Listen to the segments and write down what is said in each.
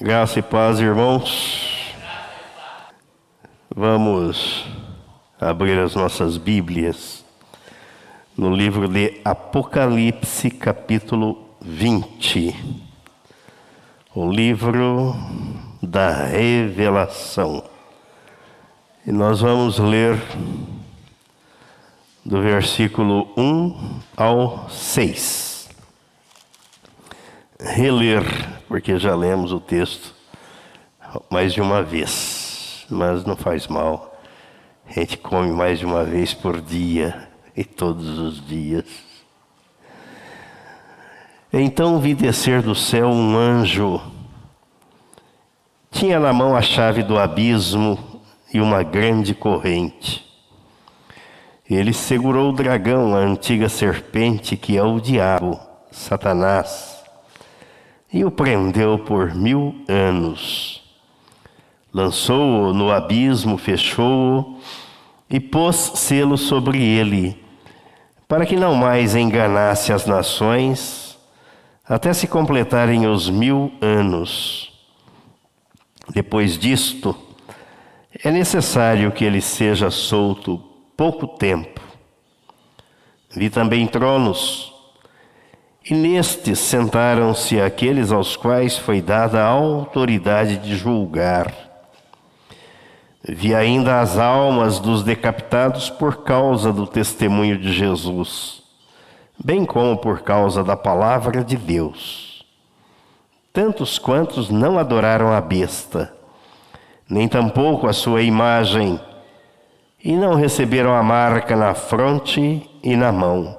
Graça e paz, irmãos. Vamos abrir as nossas Bíblias no livro de Apocalipse, capítulo 20. O livro da revelação. E nós vamos ler do versículo 1 ao 6. Reler porque já lemos o texto mais de uma vez, mas não faz mal. A gente come mais de uma vez por dia e todos os dias. Então vi descer do céu um anjo. Tinha na mão a chave do abismo e uma grande corrente. Ele segurou o dragão, a antiga serpente, que é o diabo, Satanás e o prendeu por mil anos. Lançou-o no abismo, fechou-o e pôs selo sobre ele, para que não mais enganasse as nações, até se completarem os mil anos. Depois disto, é necessário que ele seja solto pouco tempo. Vi também tronos e nestes sentaram-se aqueles aos quais foi dada a autoridade de julgar. Vi ainda as almas dos decapitados por causa do testemunho de Jesus, bem como por causa da palavra de Deus. Tantos quantos não adoraram a besta, nem tampouco a sua imagem, e não receberam a marca na fronte e na mão,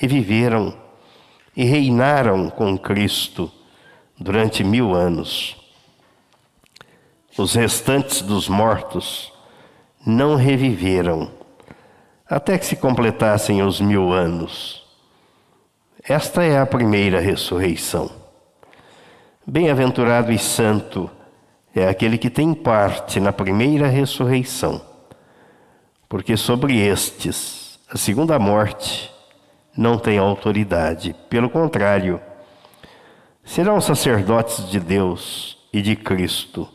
e viveram e reinaram com Cristo durante mil anos. Os restantes dos mortos não reviveram até que se completassem os mil anos. Esta é a primeira ressurreição. Bem-aventurado e santo é aquele que tem parte na primeira ressurreição, porque sobre estes, a segunda morte, não têm autoridade. Pelo contrário, serão sacerdotes de Deus e de Cristo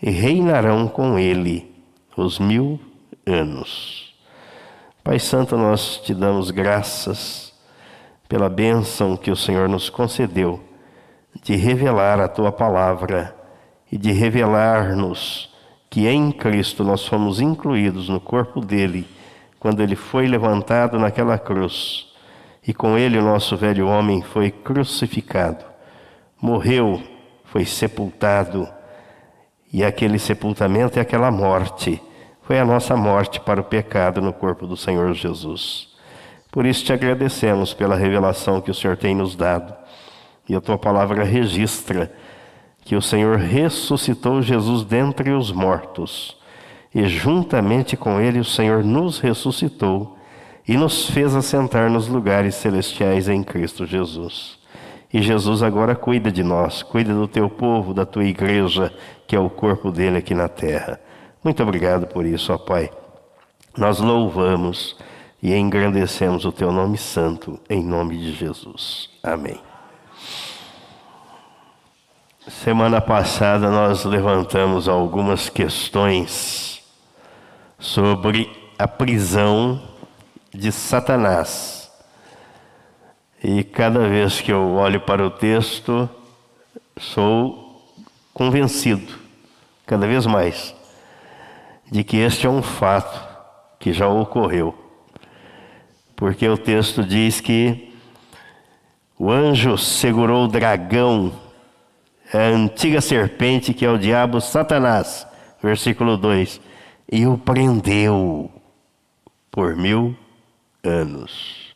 e reinarão com Ele os mil anos. Pai Santo, nós te damos graças pela bênção que o Senhor nos concedeu de revelar a tua palavra e de revelar-nos que em Cristo nós fomos incluídos no corpo dele quando ele foi levantado naquela cruz e com ele o nosso velho homem foi crucificado. Morreu, foi sepultado, e aquele sepultamento e aquela morte foi a nossa morte para o pecado no corpo do Senhor Jesus. Por isso te agradecemos pela revelação que o Senhor tem nos dado. E a tua palavra registra que o Senhor ressuscitou Jesus dentre os mortos, e juntamente com ele o Senhor nos ressuscitou e nos fez assentar nos lugares celestiais em Cristo Jesus. E Jesus agora cuida de nós, cuida do teu povo, da tua igreja, que é o corpo dele aqui na terra. Muito obrigado por isso, ó Pai. Nós louvamos e engrandecemos o teu nome santo, em nome de Jesus. Amém. Semana passada nós levantamos algumas questões sobre a prisão de Satanás. E cada vez que eu olho para o texto, sou convencido, cada vez mais, de que este é um fato que já ocorreu. Porque o texto diz que o anjo segurou o dragão, a antiga serpente que é o diabo Satanás, versículo 2, e o prendeu por mil anos.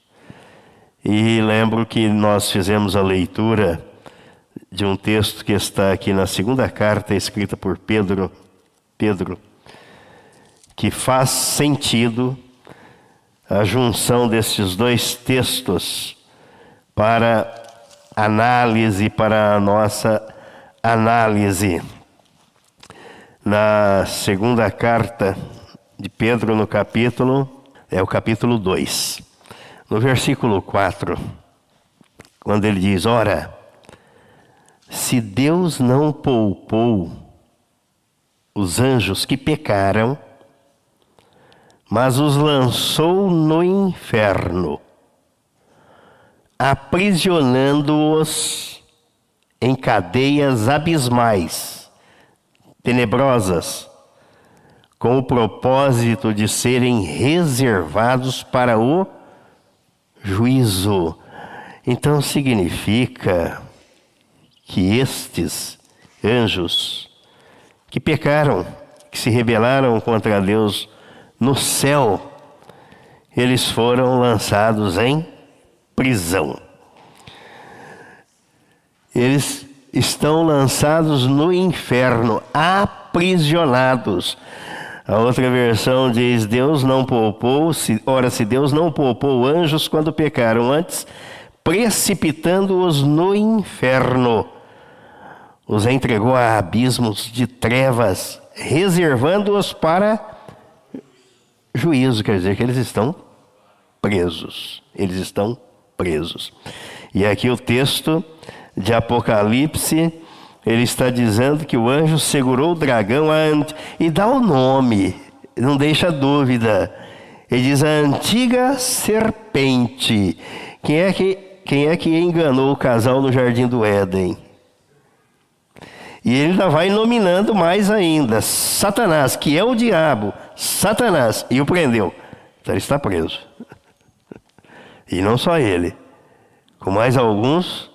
E lembro que nós fizemos a leitura de um texto que está aqui na segunda carta escrita por Pedro, Pedro, que faz sentido a junção desses dois textos para análise, para a nossa análise. Na segunda carta de Pedro, no capítulo é o capítulo 2. No versículo 4, quando ele diz: Ora, se Deus não poupou os anjos que pecaram, mas os lançou no inferno, aprisionando-os em cadeias abismais, tenebrosas, com o propósito de serem reservados para o juízo. Então significa que estes anjos que pecaram, que se rebelaram contra Deus no céu, eles foram lançados em prisão. Eles estão lançados no inferno, aprisionados. A outra versão diz: Deus não poupou, se, ora, se Deus não poupou anjos quando pecaram antes, precipitando-os no inferno, os entregou a abismos de trevas, reservando-os para juízo, quer dizer que eles estão presos. Eles estão presos. E aqui o texto de Apocalipse ele está dizendo que o anjo segurou o dragão e dá o nome, não deixa dúvida. Ele diz a antiga serpente. Quem é que, quem é que enganou o casal no jardim do Éden? E ele ainda vai nominando mais ainda: Satanás, que é o diabo, Satanás, e o prendeu. Então ele está preso. E não só ele, com mais alguns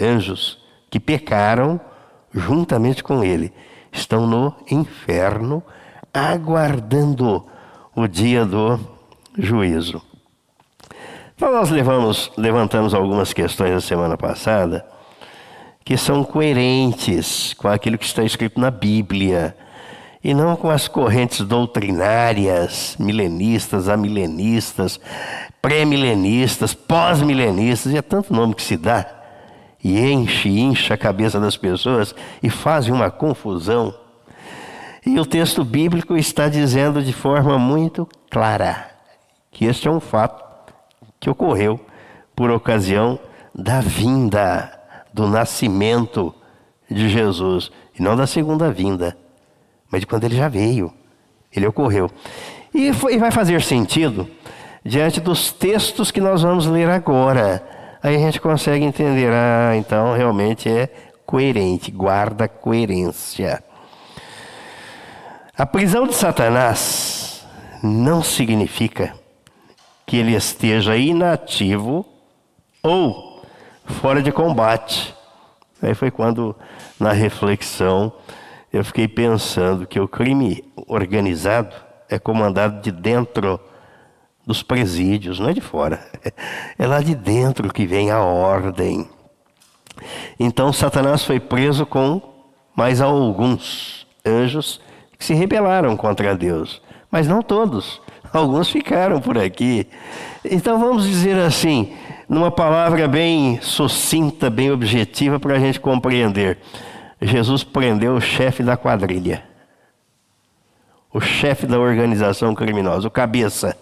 anjos que pecaram juntamente com ele, estão no inferno, aguardando o dia do juízo. Então nós levamos, levantamos algumas questões na semana passada que são coerentes com aquilo que está escrito na Bíblia e não com as correntes doutrinárias, milenistas, amilenistas, pré-milenistas, pós-milenistas, e é tanto nome que se dá e enche, incha a cabeça das pessoas e fazem uma confusão. E o texto bíblico está dizendo de forma muito clara que este é um fato que ocorreu por ocasião da vinda, do nascimento de Jesus, e não da segunda vinda, mas de quando ele já veio, ele ocorreu. E, foi, e vai fazer sentido diante dos textos que nós vamos ler agora Aí a gente consegue entender, ah, então realmente é coerente, guarda coerência. A prisão de Satanás não significa que ele esteja inativo ou fora de combate. Aí foi quando, na reflexão, eu fiquei pensando que o crime organizado é comandado de dentro dos presídios, não é de fora. É lá de dentro que vem a ordem. Então Satanás foi preso com mais alguns anjos que se rebelaram contra Deus, mas não todos. Alguns ficaram por aqui. Então vamos dizer assim, numa palavra bem sucinta, bem objetiva para a gente compreender. Jesus prendeu o chefe da quadrilha, o chefe da organização criminosa, o cabeça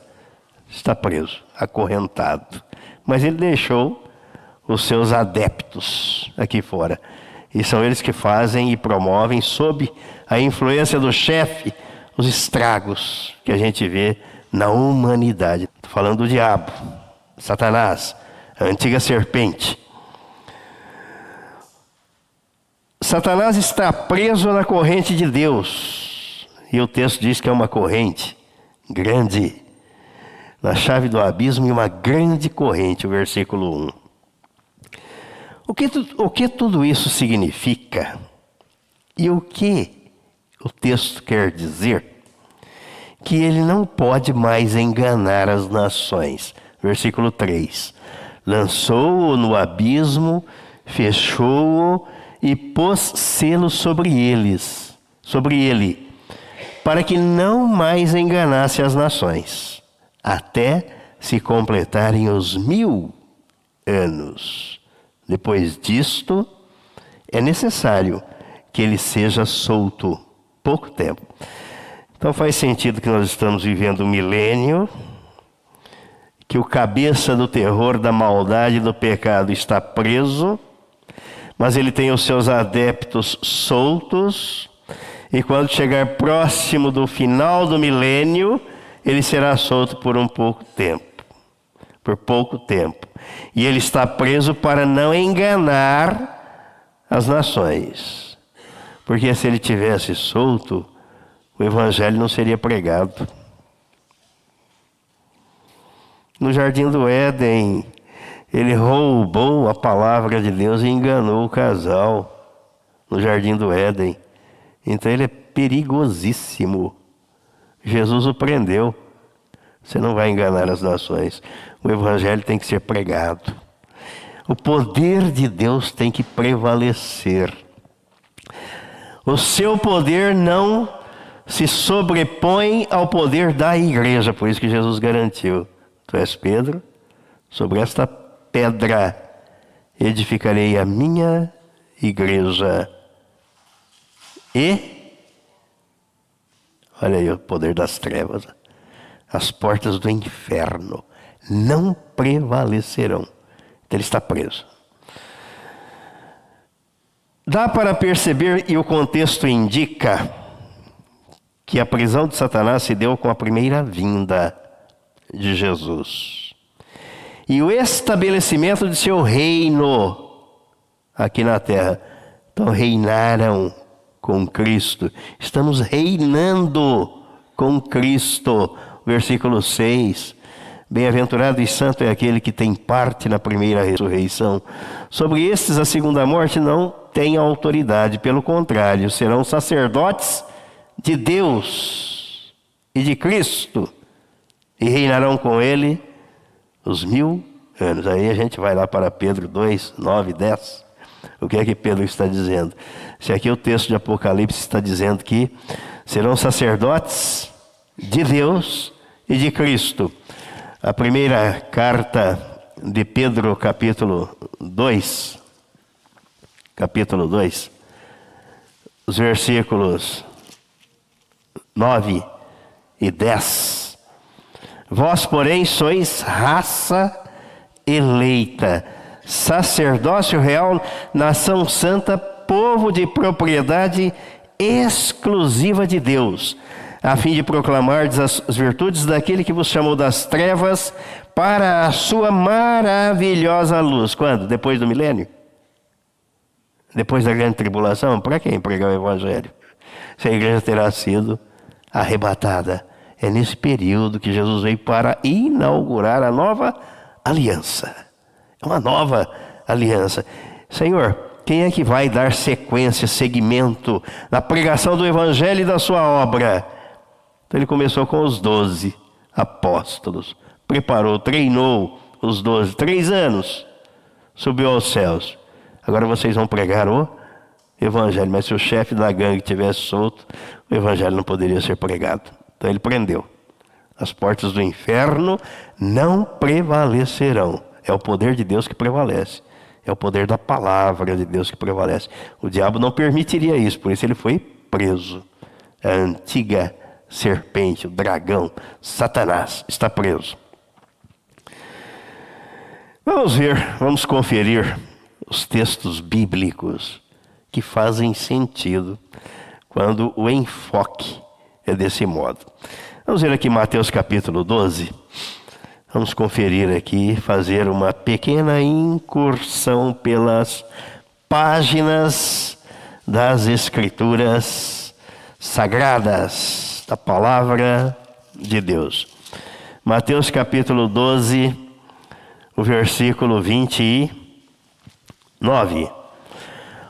está preso, acorrentado. Mas ele deixou os seus adeptos aqui fora. E são eles que fazem e promovem, sob a influência do chefe, os estragos que a gente vê na humanidade. Estou falando do diabo, Satanás, a antiga serpente. Satanás está preso na corrente de Deus. E o texto diz que é uma corrente grande na chave do abismo e uma grande corrente, o versículo 1. O que, o que tudo isso significa? E o que o texto quer dizer? Que ele não pode mais enganar as nações. Versículo 3: Lançou-o no abismo, fechou-o e pôs selo sobre eles, sobre ele, para que não mais enganasse as nações até se completarem os mil anos. Depois disto, é necessário que ele seja solto pouco tempo. Então faz sentido que nós estamos vivendo um milênio, que o cabeça do terror, da maldade, do pecado está preso, mas ele tem os seus adeptos soltos, e quando chegar próximo do final do milênio, ele será solto por um pouco tempo. Por pouco tempo. E ele está preso para não enganar as nações. Porque se ele tivesse solto, o evangelho não seria pregado. No jardim do Éden, ele roubou a palavra de Deus e enganou o casal no jardim do Éden. Então ele é perigosíssimo. Jesus o prendeu. Você não vai enganar as nações. O evangelho tem que ser pregado. O poder de Deus tem que prevalecer. O seu poder não se sobrepõe ao poder da igreja, por isso que Jesus garantiu: Tu és Pedro, sobre esta pedra edificarei a minha igreja. E, olha aí o poder das trevas, as portas do inferno não prevalecerão. Então ele está preso. Dá para perceber, e o contexto indica, que a prisão de Satanás se deu com a primeira vinda de Jesus. E o estabelecimento de seu reino aqui na terra. Então reinaram com Cristo. Estamos reinando com Cristo. Versículo 6. Bem-aventurado e santo é aquele que tem parte na primeira ressurreição. Sobre estes, a segunda morte não tem autoridade, pelo contrário, serão sacerdotes de Deus e de Cristo e reinarão com ele os mil anos. Aí a gente vai lá para Pedro 2, 9, 10. O que é que Pedro está dizendo? Se aqui o texto de Apocalipse está dizendo que serão sacerdotes de Deus e de Cristo. A primeira carta de Pedro, capítulo 2, capítulo 2, os versículos 9 e 10. Vós, porém, sois raça eleita, sacerdócio real, nação santa, povo de propriedade exclusiva de Deus, a fim de proclamar as virtudes daquele que vos chamou das trevas para a sua maravilhosa luz. Quando? Depois do milênio? Depois da grande tribulação? Para quem pregar o evangelho? Se a igreja terá sido arrebatada. É nesse período que Jesus veio para inaugurar a nova aliança. Uma nova aliança. Senhor, quem é que vai dar sequência, seguimento na pregação do Evangelho e da sua obra? Então ele começou com os doze apóstolos, preparou, treinou os doze, três anos, subiu aos céus. Agora vocês vão pregar o evangelho. Mas se o chefe da gangue tivesse solto, o evangelho não poderia ser pregado. Então ele prendeu. As portas do inferno não prevalecerão. É o poder de Deus que prevalece. É o poder da palavra de Deus que prevalece. O diabo não permitiria isso, por isso ele foi preso. A antiga serpente, o dragão, Satanás, está preso. Vamos ver, vamos conferir os textos bíblicos que fazem sentido quando o enfoque é desse modo. Vamos ver aqui Mateus capítulo 12. Vamos conferir aqui, fazer uma pequena incursão pelas páginas das Escrituras sagradas, da palavra de Deus. Mateus capítulo 12, o versículo 29.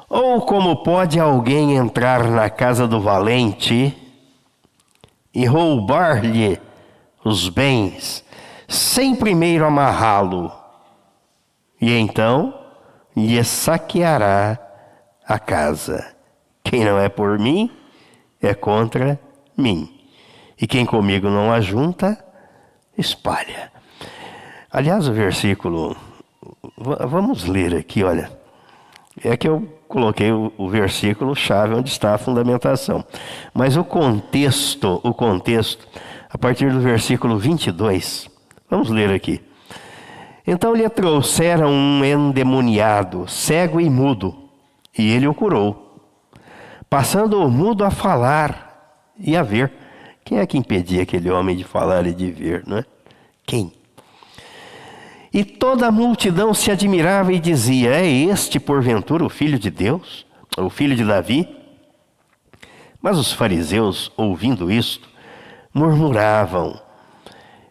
Ou como pode alguém entrar na casa do valente e roubar-lhe os bens, sem primeiro amarrá-lo, e então lhe saqueará a casa. Quem não é por mim, é contra mim. E quem comigo não ajunta, espalha. Aliás, o versículo, vamos ler aqui, olha. É que eu coloquei o, o versículo chave onde está a fundamentação. Mas o contexto, o contexto, a partir do versículo 22, vamos ler aqui. Então lhe trouxeram um endemoniado, cego e mudo, e ele o curou, passando o mudo a falar e a ver. Quem é que impedia aquele homem de falar e de ver, não é? Quem? E toda a multidão se admirava e dizia: É este, porventura, o filho de Deus? O filho de Davi? Mas os fariseus, ouvindo isto, murmuravam: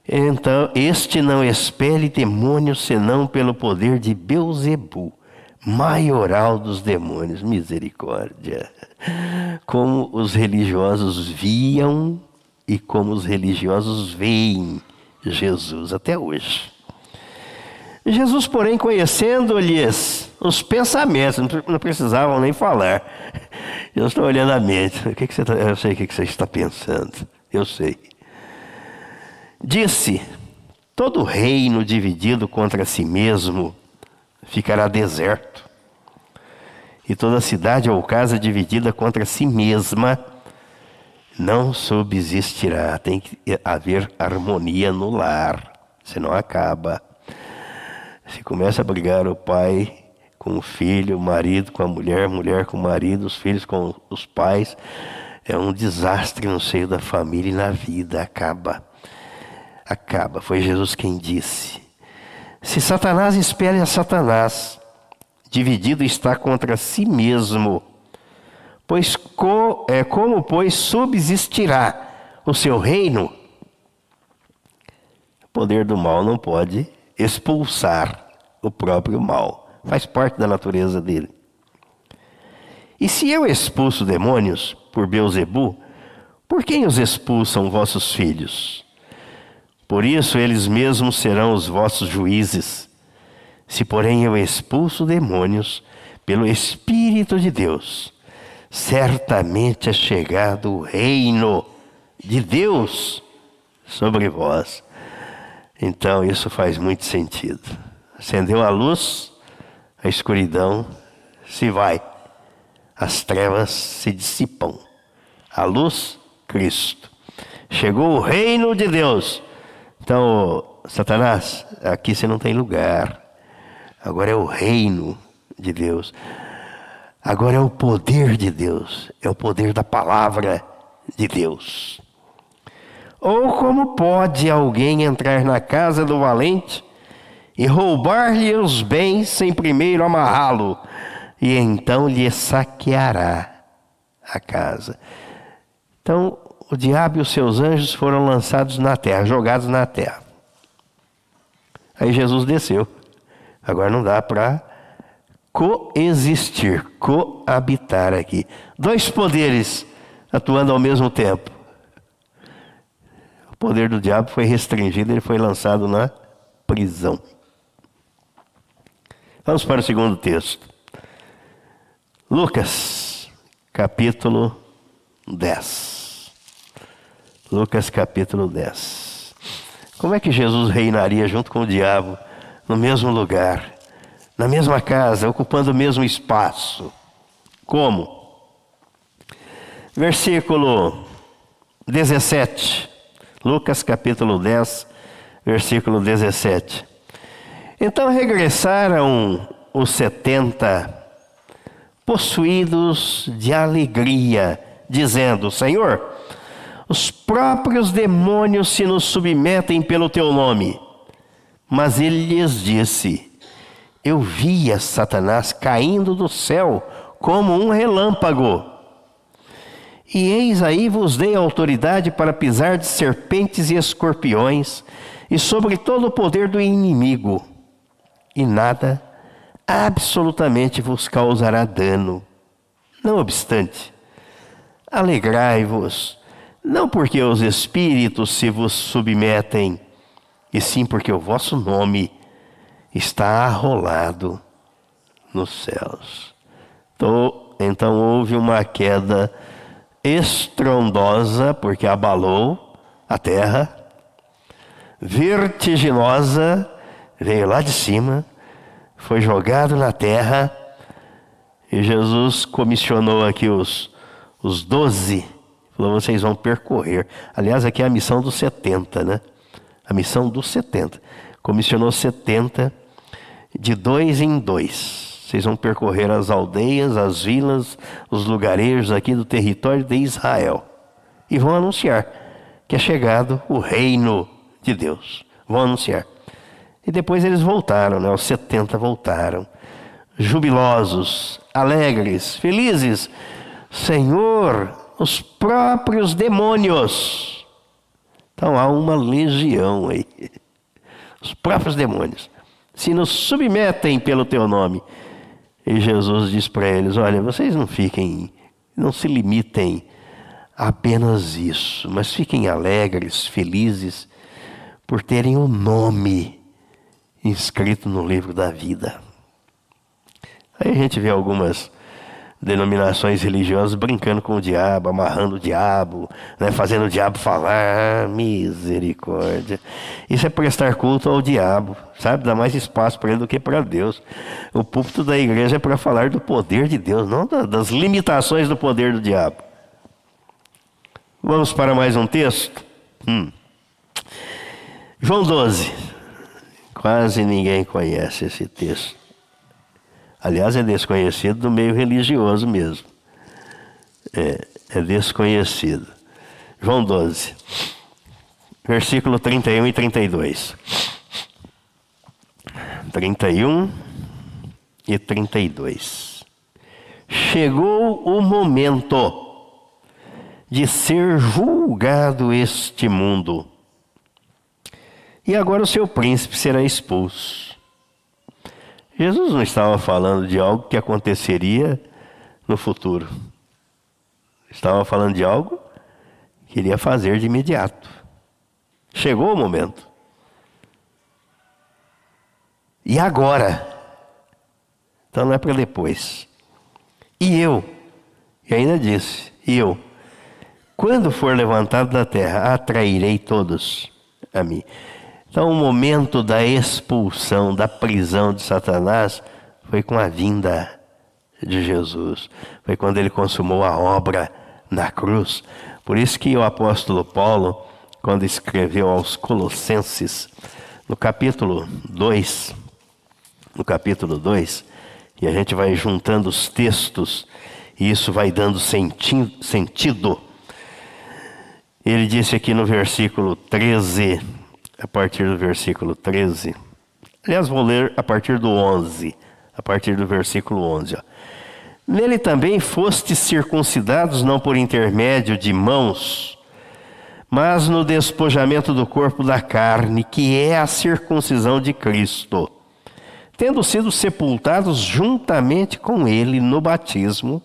Então, este não expele demônios senão pelo poder de Beuzebu, maioral dos demônios. Misericórdia. Como os religiosos viam e como os religiosos veem Jesus até hoje. Jesus, porém, conhecendo-lhes os pensamentos, não precisavam nem falar. Eu estou olhando a mente. O que, que você tá, eu sei o que, que você está pensando. Eu sei. Disse: Todo reino dividido contra si mesmo ficará deserto, e toda cidade ou casa dividida contra si mesma não subsistirá. Tem que haver harmonia no lar, senão acaba. Se começa a brigar o pai com o filho, o marido com a mulher, mulher com o marido, os filhos com os pais, é um desastre no seio da família e na vida. Acaba. Acaba. Foi Jesus quem disse. Se Satanás espere a Satanás, dividido está contra si mesmo. Pois co, é, como, pois, subsistirá o seu reino? O poder do mal não pode expulsar o próprio mal. Faz parte da natureza dele. E se eu expulso demônios por Beuzebu, por quem os expulsam vossos filhos? Por isso eles mesmos serão os vossos juízes. Se, porém, eu expulso demônios pelo Espírito de Deus, certamente é chegado o reino de Deus sobre vós. Então, isso faz muito sentido. Acendeu a luz, a escuridão se vai, as trevas se dissipam. A luz, Cristo. Chegou o reino de Deus. Então, Satanás, aqui você não tem lugar. Agora é o reino de Deus. Agora é o poder de Deus. É o poder da palavra de Deus. Ou como pode alguém entrar na casa do valente e roubar-lhe os bens sem primeiro amarrá-lo, e então lhe saqueará a casa? Então, o diabo e os seus anjos foram lançados na terra, jogados na terra. Aí Jesus desceu. Agora não dá para coexistir, coabitar aqui. Dois poderes atuando ao mesmo tempo poder do diabo foi restringido, ele foi lançado na prisão. Vamos para o segundo texto. Lucas, capítulo 10. Lucas, capítulo 10. Como é que Jesus reinaria junto com o diabo no mesmo lugar, na mesma casa, ocupando o mesmo espaço? Como? Versículo 17. Lucas capítulo 10, versículo 17. Então regressaram os setenta, possuídos de alegria, dizendo: Senhor, os próprios demônios se nos submetem pelo teu nome. Mas ele lhes disse: Eu via Satanás caindo do céu como um relâmpago. E eis aí vos dei autoridade para pisar de serpentes e escorpiões, e sobre todo o poder do inimigo, e nada absolutamente vos causará dano. Não obstante, alegrai-vos, não porque os espíritos se vos submetem, e sim porque o vosso nome está arrolado nos céus. Então, houve uma queda estrondosa, porque abalou a terra, vertiginosa, veio lá de cima, foi jogado na terra, e Jesus comissionou aqui os, os doze, falou: vocês vão percorrer. Aliás, aqui é a missão dos 70, né? A missão dos 70. Comissionou 70 de dois em dois. Vocês vão percorrer as aldeias, as vilas, os lugarejos aqui do território de Israel e vão anunciar que é chegado o reino de Deus. Vão anunciar. E depois eles voltaram, né? Os 70 voltaram, jubilosos, alegres, felizes. Senhor, os próprios demônios. Então há uma legião aí. Os próprios demônios se nos submetem pelo teu nome. E Jesus diz para eles: Olha, vocês não fiquem, não se limitem a apenas isso, mas fiquem alegres, felizes, por terem o um nome inscrito no livro da vida. Aí a gente vê algumas denominações religiosas brincando com o diabo, amarrando o diabo, né, fazendo o diabo falar, misericórdia. Isso é prestar culto ao diabo, sabe? Dá mais espaço para ele do que para Deus. O púlpito da igreja é para falar do poder de Deus, não das limitações do poder do diabo. Vamos para mais um texto? Hum. João 12. Quase ninguém conhece esse texto. Aliás, é desconhecido do meio religioso mesmo. É, é desconhecido. João 12, versículo 31 e 32. 31 e 32. Chegou o momento de ser julgado este mundo. E agora o seu príncipe será expulso. Jesus não estava falando de algo que aconteceria no futuro. Estava falando de algo que iria fazer de imediato. Chegou o momento. E agora? Então não é para depois. E eu, e ainda disse, e eu, quando for levantado da terra, atrairei todos a mim. Então, o momento da expulsão, da prisão de Satanás, foi com a vinda de Jesus. Foi quando ele consumou a obra na cruz. Por isso que o apóstolo Paulo, quando escreveu aos Colossenses, no capítulo 2, no capítulo 2, e a gente vai juntando os textos, e isso vai dando senti sentido. Ele disse aqui no versículo 13, a partir do versículo 13. Aliás, vou ler a partir do 11, a partir do versículo 11. Ó. Nele também fostes circuncidados, não por intermédio de mãos, mas no despojamento do corpo da carne, que é a circuncisão de Cristo, tendo sido sepultados juntamente com ele no batismo,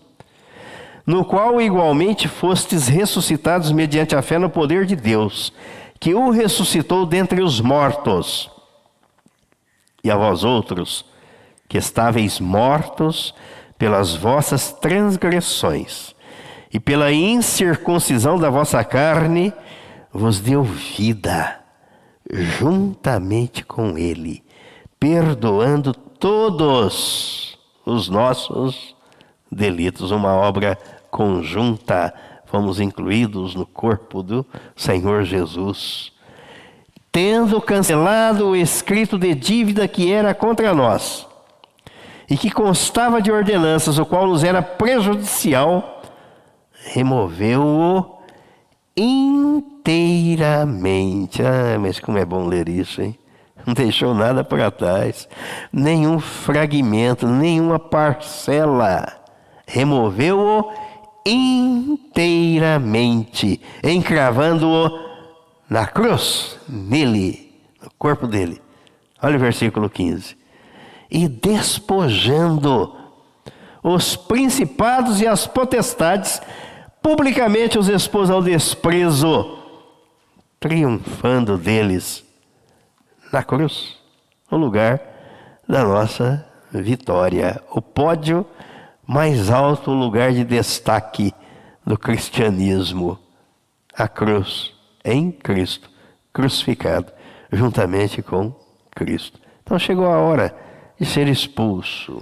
no qual igualmente fostes ressuscitados mediante a fé no poder de Deus que o ressuscitou dentre os mortos. E a vós outros, que estáveis mortos pelas vossas transgressões e pela incircuncisão da vossa carne, vos deu vida juntamente com Ele, perdoando todos os nossos delitos. Uma obra conjunta fomos incluídos no corpo do Senhor Jesus, tendo cancelado o escrito de dívida que era contra nós e que constava de ordenanças, o qual nos era prejudicial, removeu-o inteiramente. Ah, mas como é bom ler isso, hein? Não deixou nada para trás, nenhum fragmento, nenhuma parcela. Removeu-o inteiramente, encravando-o na cruz, nele, no corpo dele. Olha o versículo 15. E despojando os principados e as potestades, publicamente os expôs ao desprezo, triunfando deles na cruz, no lugar da nossa vitória. O pódio mais alto lugar de destaque do cristianismo, a cruz em Cristo, crucificado juntamente com Cristo. Então chegou a hora de ser expulso.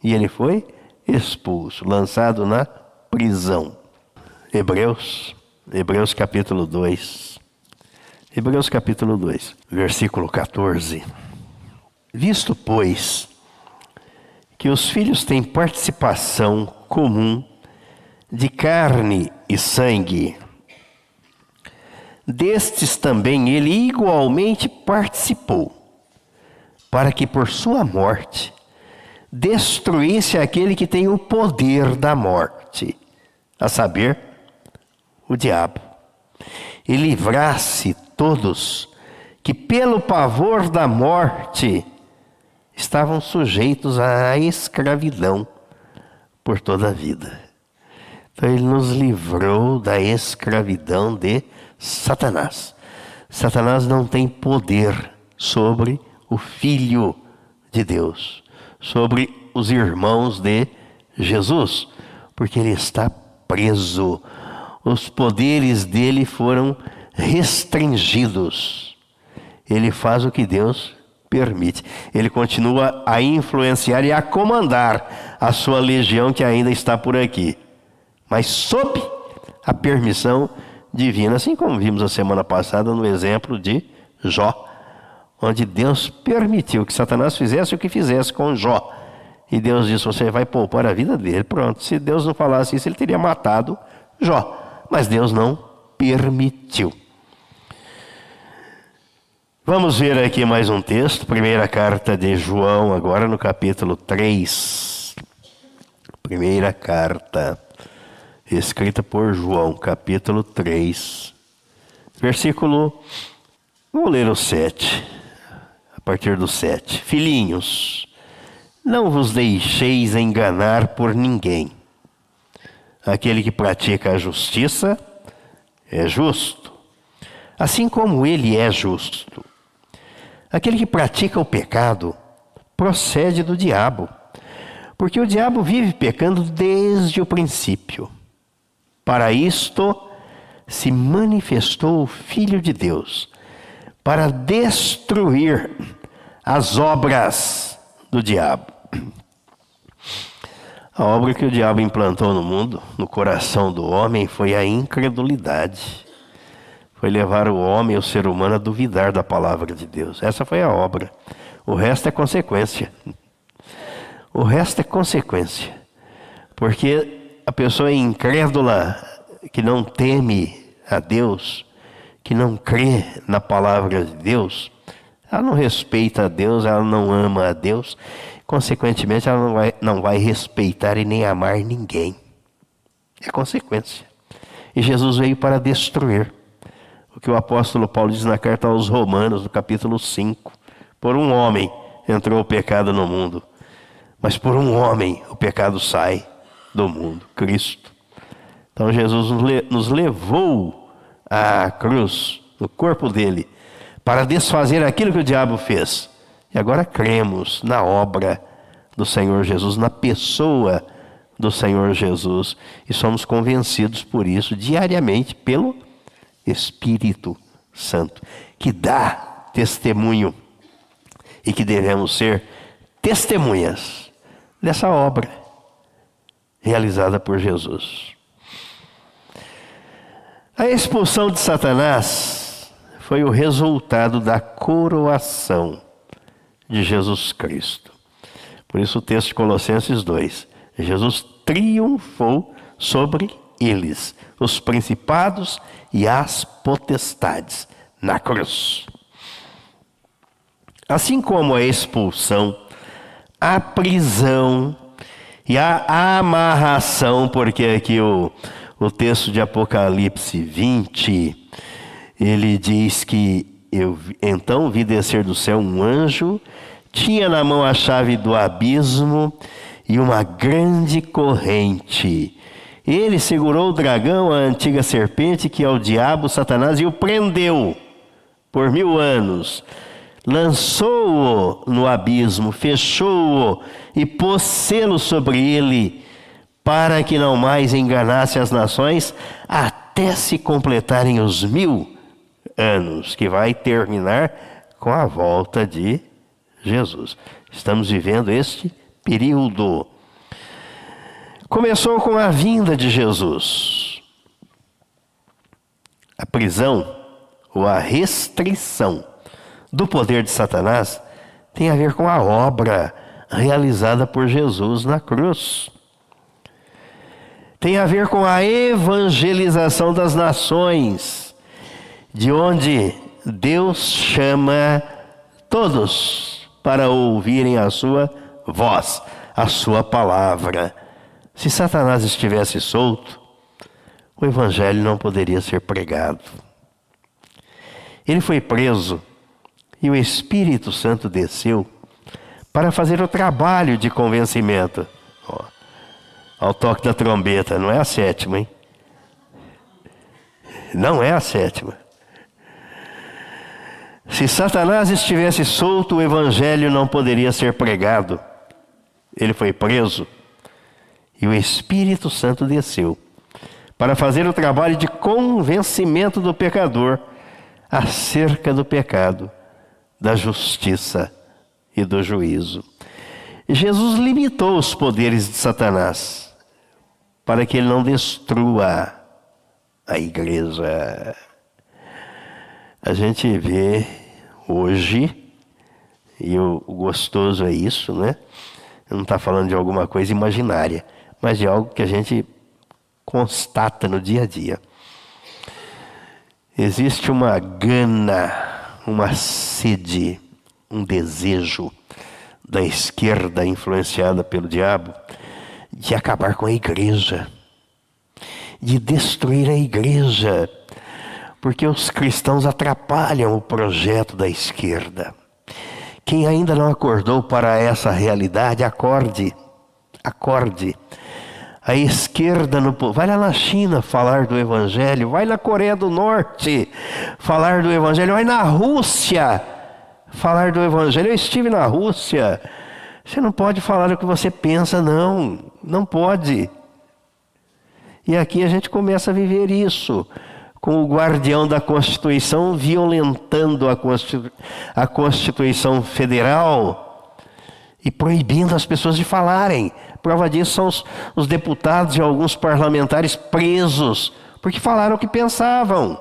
E ele foi expulso, lançado na prisão. Hebreus, Hebreus capítulo 2. Hebreus capítulo 2, versículo 14. Visto, pois, que os filhos têm participação comum de carne e sangue. Destes também ele igualmente participou, para que por sua morte destruísse aquele que tem o poder da morte, a saber, o diabo, e livrasse todos que, pelo pavor da morte, estavam sujeitos à escravidão por toda a vida. Então ele nos livrou da escravidão de Satanás. Satanás não tem poder sobre o Filho de Deus, sobre os irmãos de Jesus, porque ele está preso. Os poderes dele foram restringidos. Ele faz o que Deus permite. Ele continua a influenciar e a comandar a sua legião que ainda está por aqui, mas sob a permissão divina, assim como vimos a semana passada no exemplo de Jó, onde Deus permitiu que Satanás fizesse o que fizesse com Jó. E Deus disse: Você vai poupar a vida dele. Pronto. Se Deus não falasse isso, ele teria matado Jó. Mas Deus não permitiu. Vamos ver aqui mais um texto, primeira carta de João, agora no capítulo 3. Primeira carta, escrita por João, capítulo 3, versículo. Vou ler o 7, a partir do 7. Filhinhos, não vos deixeis enganar por ninguém. Aquele que pratica a justiça é justo, assim como ele é justo. Aquele que pratica o pecado procede do diabo, porque o diabo vive pecando desde o princípio. Para isto se manifestou o Filho de Deus, para destruir as obras do diabo. A obra que o diabo implantou no mundo, no coração do homem, foi a incredulidade foi levar o homem, o ser humano, a duvidar da palavra de Deus. Essa foi a obra. O resto é consequência. O resto é consequência. Porque a pessoa incrédula, que não teme a Deus, que não crê na palavra de Deus, ela não respeita a Deus, ela não ama a Deus, consequentemente, ela não vai, não vai respeitar e nem amar ninguém. É consequência. E Jesus veio para destruir o que o apóstolo Paulo diz na carta aos Romanos, no capítulo 5. Por um homem entrou o pecado no mundo, mas por um homem o pecado sai do mundo, Cristo. Então Jesus nos levou à cruz, no corpo dele, para desfazer aquilo que o diabo fez. E agora cremos na obra do Senhor Jesus, na pessoa do Senhor Jesus, e somos convencidos por isso diariamente pelo Espírito Santo, que dá testemunho e que devemos ser testemunhas dessa obra realizada por Jesus. A expulsão de Satanás foi o resultado da coroação de Jesus Cristo. Por isso o texto de Colossenses 2. Jesus triunfou sobre eles, os principados e as potestades, na cruz. Assim como a expulsão, a prisão e a amarração, porque aqui o, o texto de Apocalipse 20, ele diz que eu então vi descer do céu um anjo, tinha na mão a chave do abismo e uma grande corrente ele segurou o dragão, a antiga serpente, que é o diabo, Satanás, e o prendeu por mil anos. Lançou-o no abismo, fechou-o e pôs selo sobre ele, para que não mais enganasse as nações, até se completarem os mil anos, que vai terminar com a volta de Jesus. Estamos vivendo este período. Começou com a vinda de Jesus. A prisão ou a restrição do poder de Satanás tem a ver com a obra realizada por Jesus na cruz. Tem a ver com a evangelização das nações, de onde Deus chama todos para ouvirem a sua voz, a sua palavra. Se Satanás estivesse solto, o evangelho não poderia ser pregado. Ele foi preso e o Espírito Santo desceu para fazer o trabalho de convencimento. Ó, ao toque da trombeta, não é a sétima, hein? Não é a sétima. Se Satanás estivesse solto, o evangelho não poderia ser pregado. Ele foi preso e o Espírito Santo desceu para fazer o trabalho de convencimento do pecador acerca do pecado, da justiça e do juízo. Jesus limitou os poderes de Satanás para que ele não destrua a igreja. A gente vê hoje, e o gostoso é isso, né? Não está falando de alguma coisa imaginária mas de algo que a gente constata no dia a dia. Existe uma gana, uma sede, um desejo da esquerda influenciada pelo diabo de acabar com a igreja, de destruir a igreja, porque os cristãos atrapalham o projeto da esquerda. Quem ainda não acordou para essa realidade, acorde, acorde a esquerda no vai lá na China falar do evangelho, vai na Coreia do Norte falar do evangelho, vai na Rússia falar do evangelho. Eu estive na Rússia. Você não pode falar o que você pensa, não. Não pode. E aqui a gente começa a viver isso, com o guardião da Constituição violentando a, Constitu... a Constituição Federal e proibindo as pessoas de falarem. Prova disso são os, os deputados e alguns parlamentares presos, porque falaram o que pensavam.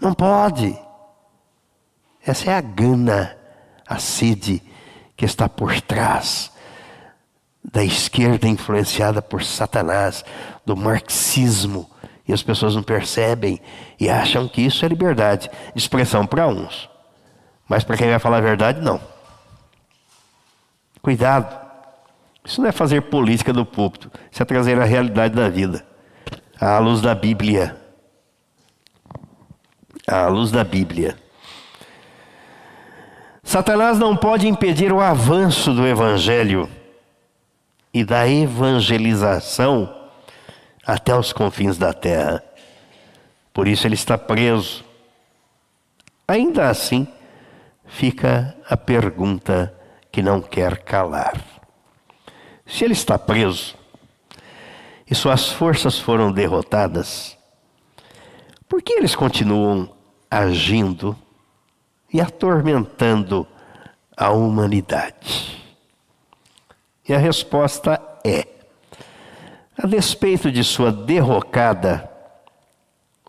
Não pode. Essa é a gana, a sede que está por trás da esquerda influenciada por Satanás, do marxismo. E as pessoas não percebem e acham que isso é liberdade de expressão para uns. Mas para quem vai falar a verdade, não. Cuidado. Isso não é fazer política do púlpito, isso é trazer a realidade da vida, à luz da Bíblia. À luz da Bíblia. Satanás não pode impedir o avanço do Evangelho e da evangelização até os confins da terra. Por isso ele está preso. Ainda assim, fica a pergunta que não quer calar. Se ele está preso e suas forças foram derrotadas, por que eles continuam agindo e atormentando a humanidade? E a resposta é: a despeito de sua derrocada,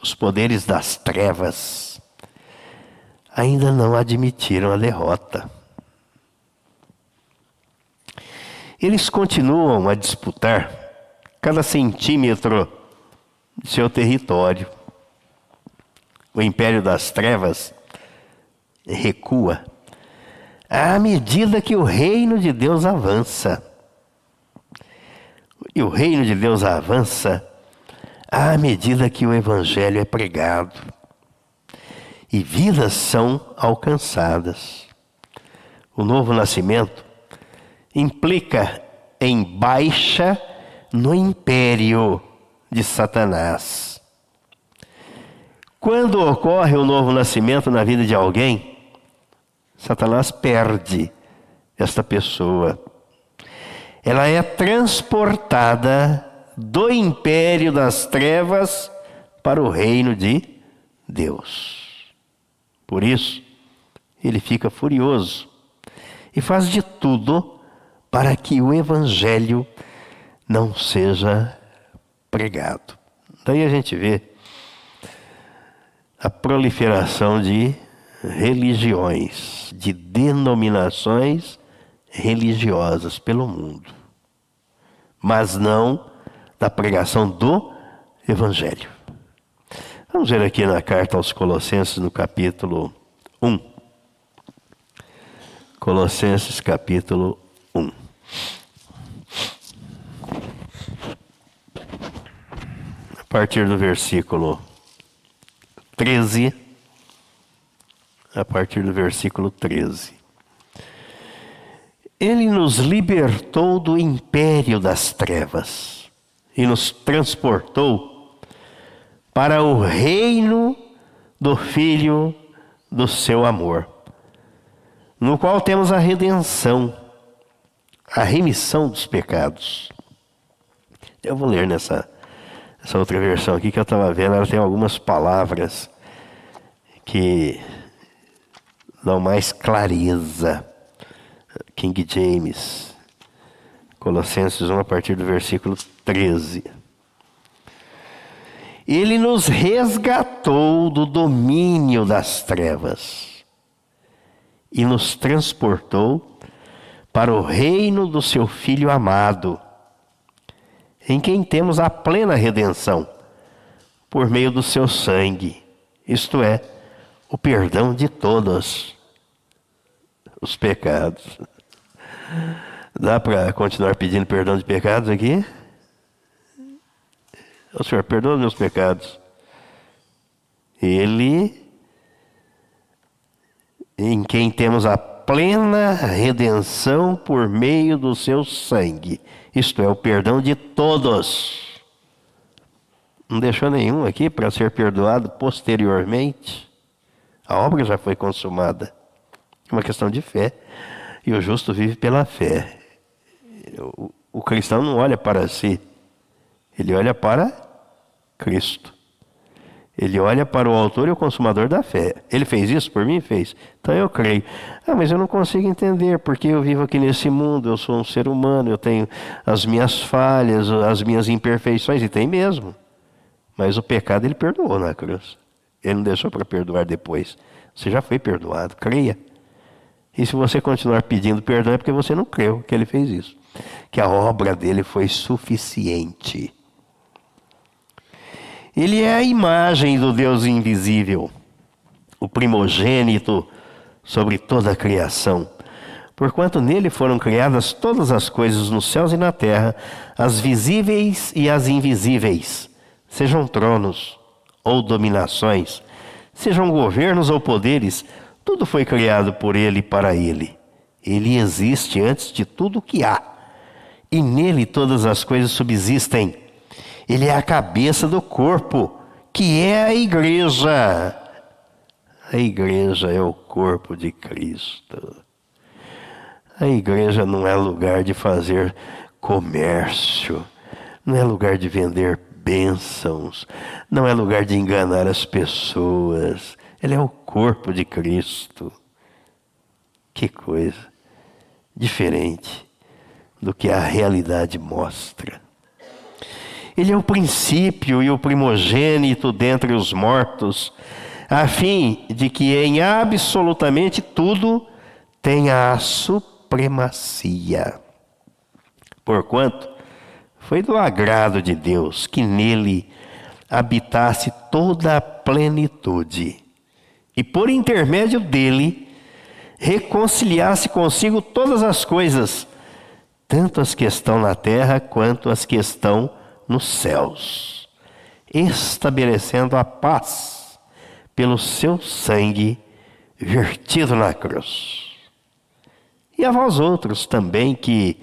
os poderes das trevas ainda não admitiram a derrota. Eles continuam a disputar cada centímetro de seu território. O império das trevas recua à medida que o reino de Deus avança. E o reino de Deus avança à medida que o evangelho é pregado e vidas são alcançadas. O novo nascimento implica em baixa no império de Satanás. Quando ocorre o novo nascimento na vida de alguém, Satanás perde esta pessoa. Ela é transportada do império das trevas para o reino de Deus. Por isso, ele fica furioso e faz de tudo para que o evangelho não seja pregado. Daí a gente vê a proliferação de religiões, de denominações religiosas pelo mundo, mas não da pregação do Evangelho. Vamos ver aqui na carta aos Colossenses, no capítulo 1. Colossenses, capítulo 1. A partir do versículo 13. A partir do versículo 13. Ele nos libertou do império das trevas e nos transportou para o reino do Filho do seu amor, no qual temos a redenção, a remissão dos pecados. Eu vou ler nessa essa outra versão aqui que eu estava vendo, ela tem algumas palavras que dão mais clareza King James, Colossenses 1, a partir do versículo 13. Ele nos resgatou do domínio das trevas e nos transportou para o reino do seu Filho amado, em quem temos a plena redenção, por meio do seu sangue, isto é, o perdão de todos os pecados. Dá para continuar pedindo perdão de pecados aqui? O Senhor, perdoa meus pecados. Ele, em quem temos a plena redenção por meio do seu sangue, isto é, o perdão de todos. Não deixou nenhum aqui para ser perdoado posteriormente. A obra já foi consumada. É uma questão de fé. E o justo vive pela fé. O, o cristão não olha para si, ele olha para Cristo. Ele olha para o autor e o consumador da fé. Ele fez isso por mim? Fez. Então eu creio. Ah, mas eu não consigo entender, porque eu vivo aqui nesse mundo, eu sou um ser humano, eu tenho as minhas falhas, as minhas imperfeições, e tem mesmo. Mas o pecado ele perdoou na cruz. Ele não deixou para perdoar depois. Você já foi perdoado, creia. E se você continuar pedindo perdão é porque você não creu que ele fez isso. Que a obra dele foi suficiente. Ele é a imagem do Deus invisível, o primogênito sobre toda a criação. Porquanto nele foram criadas todas as coisas nos céus e na terra, as visíveis e as invisíveis, sejam tronos ou dominações, sejam governos ou poderes, tudo foi criado por ele e para ele. Ele existe antes de tudo que há. E nele todas as coisas subsistem. Ele é a cabeça do corpo, que é a igreja. A igreja é o corpo de Cristo. A igreja não é lugar de fazer comércio, não é lugar de vender bênçãos, não é lugar de enganar as pessoas, ele é o corpo de Cristo. Que coisa diferente do que a realidade mostra. Ele é o princípio e o primogênito dentre os mortos, a fim de que em absolutamente tudo tenha a supremacia. Porquanto foi do agrado de Deus que nele habitasse toda a plenitude e por intermédio dele reconciliasse consigo todas as coisas, tanto as que estão na terra quanto as que estão nos céus, estabelecendo a paz pelo seu sangue vertido na cruz. E a vós outros também que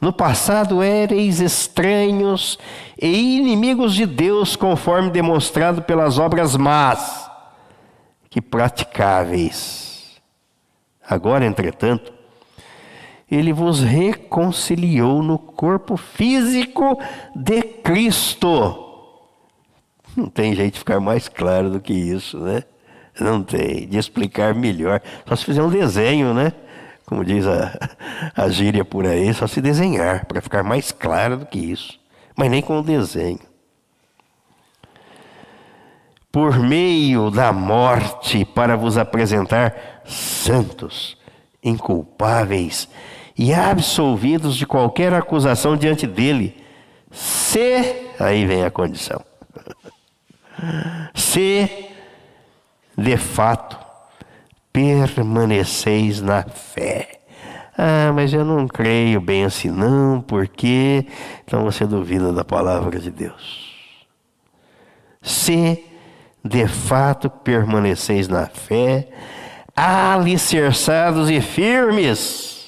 no passado éreis estranhos e inimigos de Deus, conforme demonstrado pelas obras más que praticáveis. Agora, entretanto, ele vos reconciliou no corpo físico de Cristo. Não tem jeito de ficar mais claro do que isso, né? Não tem, de explicar melhor. Só se fizer um desenho, né? Como diz a, a gíria por aí, só se desenhar, para ficar mais claro do que isso. Mas nem com o desenho por meio da morte para vos apresentar santos, inculpáveis e absolvidos de qualquer acusação diante dele, se, aí vem a condição, se de fato permaneceis na fé. Ah, mas eu não creio bem assim, não, porque então você duvida da palavra de Deus. Se de fato permaneceis na fé, alicerçados e firmes,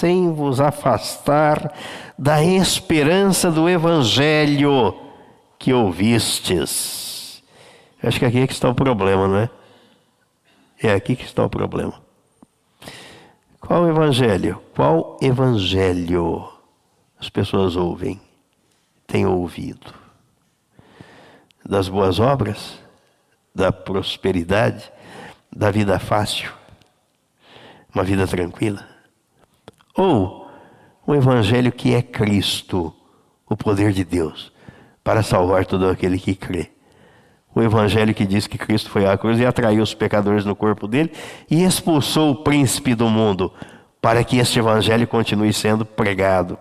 sem vos afastar da esperança do Evangelho que ouvistes. Acho que aqui é que está o problema, não é? É aqui que está o problema. Qual evangelho? Qual evangelho as pessoas ouvem, têm ouvido? Das boas obras, da prosperidade, da vida fácil, uma vida tranquila? Ou o evangelho que é Cristo, o poder de Deus, para salvar todo aquele que crê? o evangelho que diz que Cristo foi à cruz e atraiu os pecadores no corpo dele e expulsou o príncipe do mundo para que este evangelho continue sendo pregado.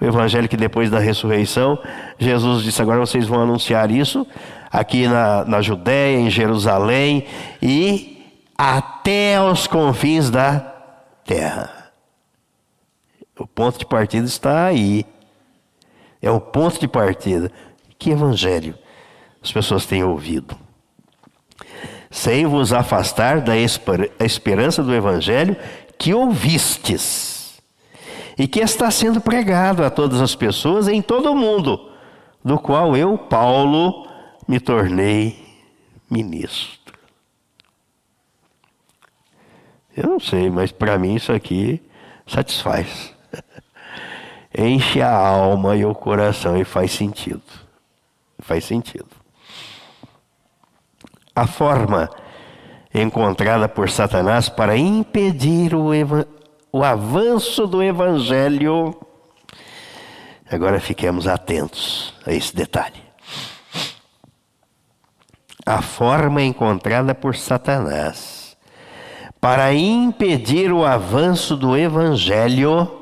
O evangelho que depois da ressurreição, Jesus disse: agora vocês vão anunciar isso aqui na, na Judéia, em Jerusalém e até aos confins da terra. O ponto de partida está aí. É o ponto de partida. Que evangelho? as pessoas têm ouvido. Sem vos afastar da esperança do Evangelho que ouvistes e que está sendo pregado a todas as pessoas em todo o mundo, do qual eu, Paulo, me tornei ministro. Eu não sei, mas para mim isso aqui satisfaz. Enche a alma e o coração e faz sentido. Faz sentido a forma encontrada por Satanás para impedir o, o avanço do evangelho. Agora fiquemos atentos a esse detalhe. A forma encontrada por Satanás para impedir o avanço do evangelho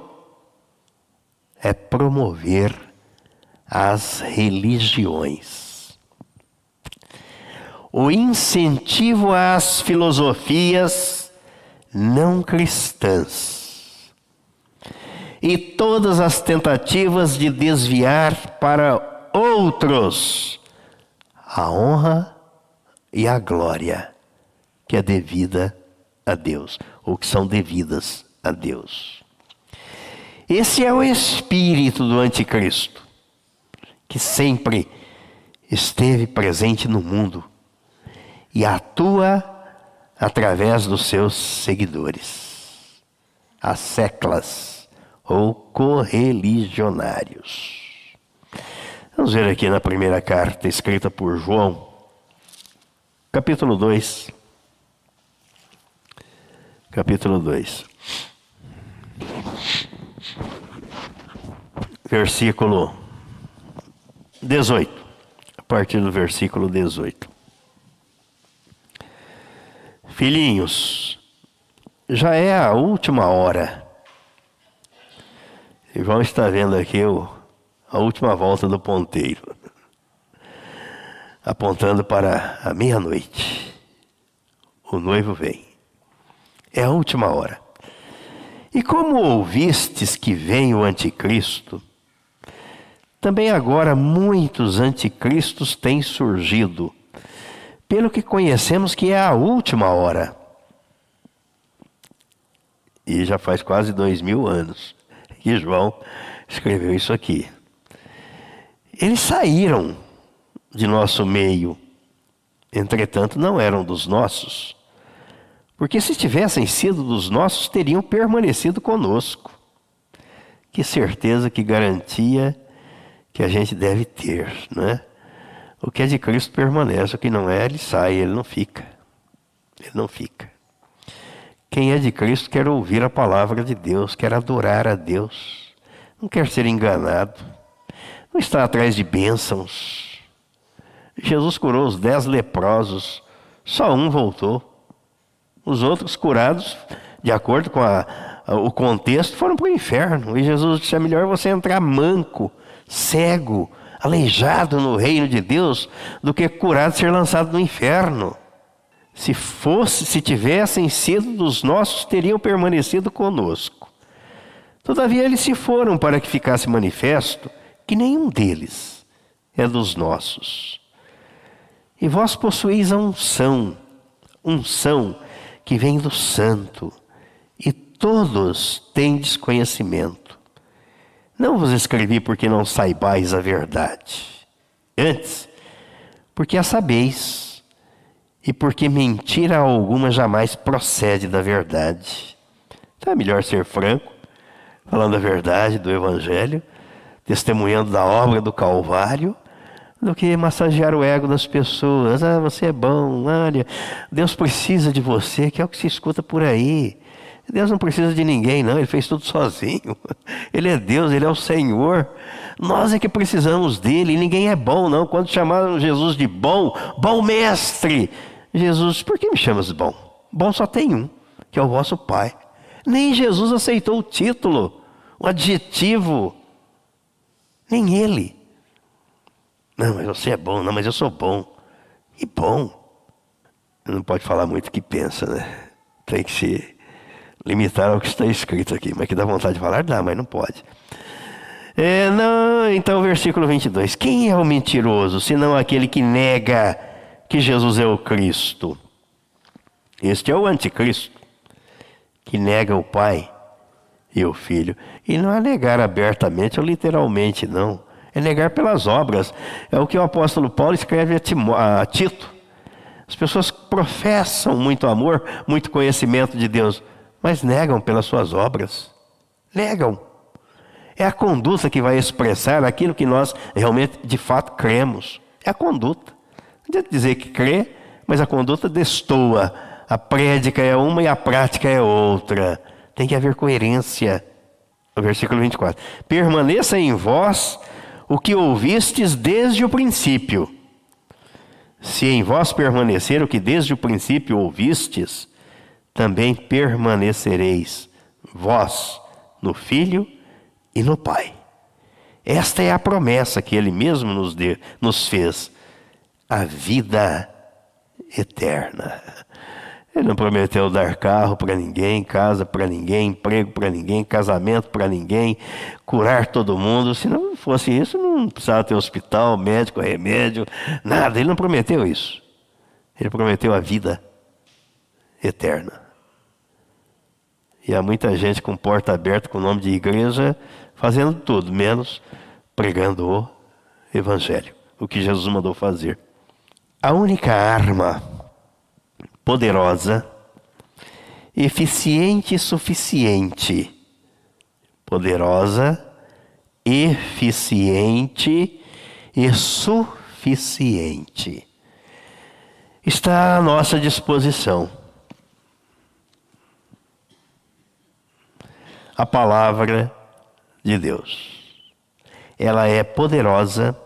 é promover as religiões o incentivo às filosofias não cristãs e todas as tentativas de desviar para outros a honra e a glória que é devida a Deus, ou que são devidas a Deus. Esse é o espírito do anticristo, que sempre esteve presente no mundo e atua através dos seus seguidores, as seclas ou correligionários. Vamos ver aqui na primeira carta escrita por João, capítulo 2. Capítulo 2. Versículo 18. A partir do versículo 18. Filhinhos, já é a última hora. E vão estar vendo aqui o, a última volta do ponteiro, apontando para a meia-noite. O noivo vem. É a última hora. E como ouvistes que vem o anticristo, também agora muitos anticristos têm surgido pelo que conhecemos que é a última hora. E já faz quase dois mil anos que João escreveu isso aqui. Eles saíram de nosso meio, entretanto, não eram dos nossos. Porque se tivessem sido dos nossos, teriam permanecido conosco. Que certeza, que garantia que a gente deve ter, não é? O que é de Cristo permanece, o que não é, ele sai, ele não fica. Ele não fica. Quem é de Cristo quer ouvir a palavra de Deus, quer adorar a Deus, não quer ser enganado, não está atrás de bênçãos. Jesus curou os dez leprosos, só um voltou. Os outros curados, de acordo com a, o contexto, foram para o inferno. E Jesus disse: é melhor você entrar manco, cego, aleijado no reino de Deus, do que curado ser lançado no inferno. Se fosse, se tivessem sido dos nossos, teriam permanecido conosco. Todavia eles se foram para que ficasse manifesto que nenhum deles é dos nossos. E vós possuís a unção, unção que vem do santo, e todos tendes conhecimento. Não vos escrevi porque não saibais a verdade. Antes, porque a sabeis, e porque mentira alguma jamais procede da verdade. Então é melhor ser franco, falando a verdade do Evangelho, testemunhando da obra do Calvário, do que massagear o ego das pessoas. Ah, você é bom, olha, Deus precisa de você, que é o que se escuta por aí. Deus não precisa de ninguém, não, ele fez tudo sozinho. Ele é Deus, ele é o Senhor. Nós é que precisamos dele, ninguém é bom, não. Quando chamaram Jesus de bom, bom mestre, Jesus, por que me chamas de bom? Bom só tem um, que é o vosso Pai. Nem Jesus aceitou o título, o adjetivo. Nem ele. Não, mas você é bom, não, mas eu sou bom. E bom. Não pode falar muito o que pensa, né? Tem que ser limitar ao que está escrito aqui. Mas que dá vontade de falar, dá, mas não pode. É, não, então, versículo 22. Quem é o mentiroso, senão aquele que nega que Jesus é o Cristo? Este é o anticristo, que nega o Pai e o Filho. E não é negar abertamente ou literalmente, não. É negar pelas obras. É o que o apóstolo Paulo escreve a Tito. As pessoas professam muito amor, muito conhecimento de Deus, mas negam pelas suas obras. Negam. É a conduta que vai expressar aquilo que nós realmente, de fato, cremos. É a conduta. Não adianta dizer que crê, mas a conduta destoa. A prédica é uma e a prática é outra. Tem que haver coerência. O versículo 24: Permaneça em vós o que ouvistes desde o princípio. Se em vós permanecer o que desde o princípio ouvistes, também permanecereis vós no Filho e no Pai. Esta é a promessa que Ele mesmo nos, de, nos fez, a vida eterna. Ele não prometeu dar carro para ninguém, casa para ninguém, emprego para ninguém, casamento para ninguém, curar todo mundo. Se não fosse isso, não precisava ter hospital, médico, remédio, nada. Ele não prometeu isso. Ele prometeu a vida eterna. E há muita gente com porta aberta com o nome de igreja, fazendo tudo, menos pregando o Evangelho, o que Jesus mandou fazer. A única arma poderosa, eficiente e suficiente. Poderosa, eficiente e suficiente. Está à nossa disposição. A palavra de Deus. Ela é poderosa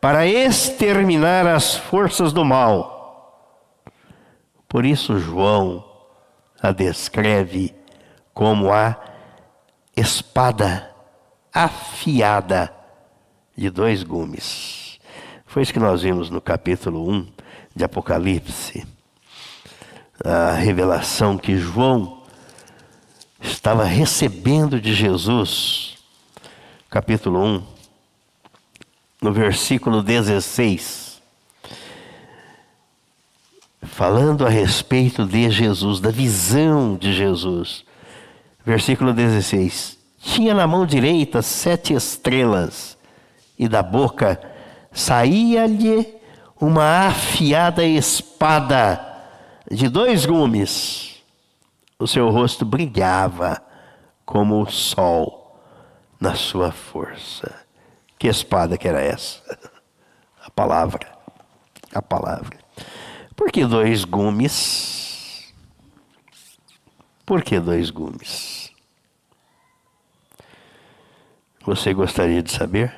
para exterminar as forças do mal por isso, João a descreve como a espada afiada de dois gumes. Foi isso que nós vimos no capítulo 1 de Apocalipse. A revelação que João estava recebendo de Jesus. Capítulo 1, no versículo 16 falando a respeito de Jesus, da visão de Jesus. Versículo 16: Tinha na mão direita sete estrelas, e da boca saía-lhe uma afiada espada de dois gumes. O seu rosto brilhava como o sol na sua força. Que espada que era essa? A palavra. A palavra. Por que dois gumes? Por que dois gumes? Você gostaria de saber?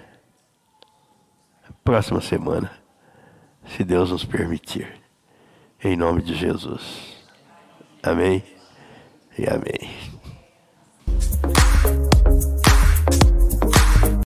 Próxima semana, se Deus nos permitir. Em nome de Jesus. Amém e amém.